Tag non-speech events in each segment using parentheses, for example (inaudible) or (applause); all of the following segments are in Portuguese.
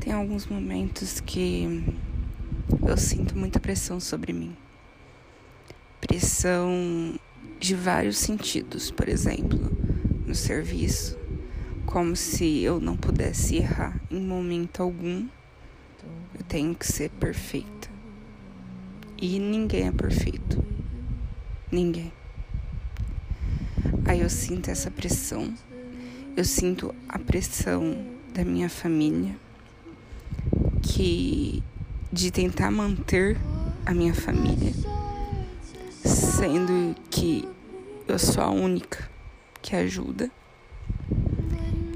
Tem alguns momentos que eu sinto muita pressão sobre mim. Pressão de vários sentidos, por exemplo, no serviço, como se eu não pudesse errar em momento algum. Eu tenho que ser perfeita. E ninguém é perfeito. Ninguém. Aí eu sinto essa pressão. Eu sinto a pressão da minha família que de tentar manter a minha família, sendo que eu sou a única que ajuda.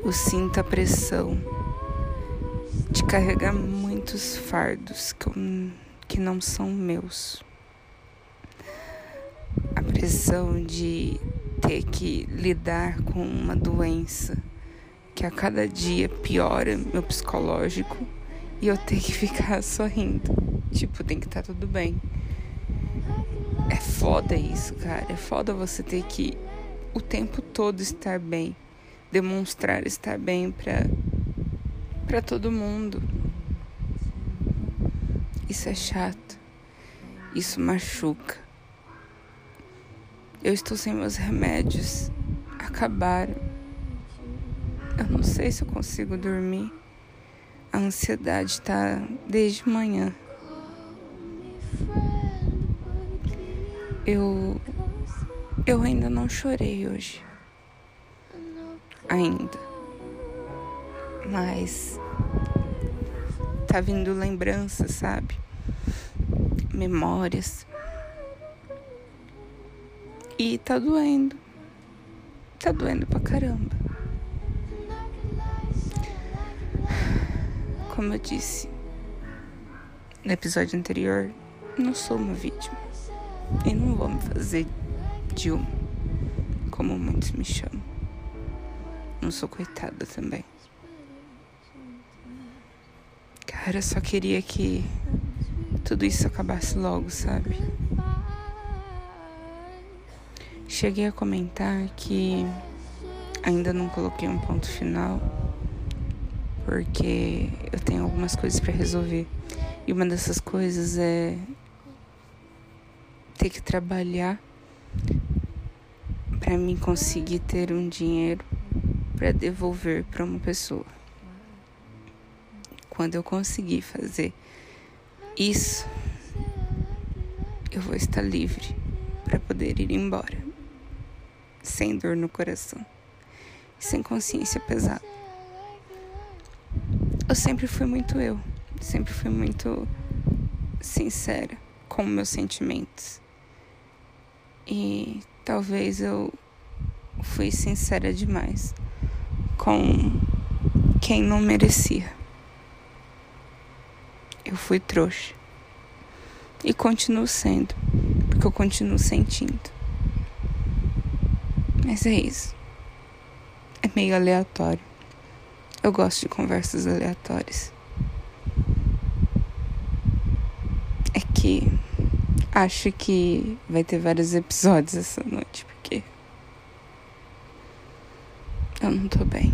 Eu sinto a pressão de carregar muitos fardos que, eu, que não são meus. A pressão de ter que lidar com uma doença que a cada dia piora meu psicológico e eu ter que (laughs) ficar sorrindo. Tipo, tem que estar tá tudo bem. É foda isso, cara. É foda você ter que o tempo todo estar bem, demonstrar estar bem para para todo mundo. Isso é chato. Isso machuca. Eu estou sem meus remédios. Acabaram. Eu não sei se eu consigo dormir. A ansiedade tá desde manhã. Eu eu ainda não chorei hoje. Ainda. Mas tá vindo lembranças, sabe? Memórias. E tá doendo. Tá doendo pra caramba. Como eu disse no episódio anterior, não sou uma vítima. E não vou me fazer de uma, como muitos me chamam. Não sou coitada também. Cara, eu só queria que tudo isso acabasse logo, sabe? Cheguei a comentar que ainda não coloquei um ponto final porque eu tenho algumas coisas para resolver. E uma dessas coisas é ter que trabalhar para mim conseguir ter um dinheiro para devolver para uma pessoa. Quando eu conseguir fazer isso, eu vou estar livre para poder ir embora, sem dor no coração, sem consciência pesada eu sempre fui muito eu, sempre fui muito sincera com meus sentimentos. E talvez eu fui sincera demais com quem não merecia. Eu fui trouxa. E continuo sendo, porque eu continuo sentindo. Mas é isso. É meio aleatório. Eu gosto de conversas aleatórias. É que acho que vai ter vários episódios essa noite, porque eu não tô bem.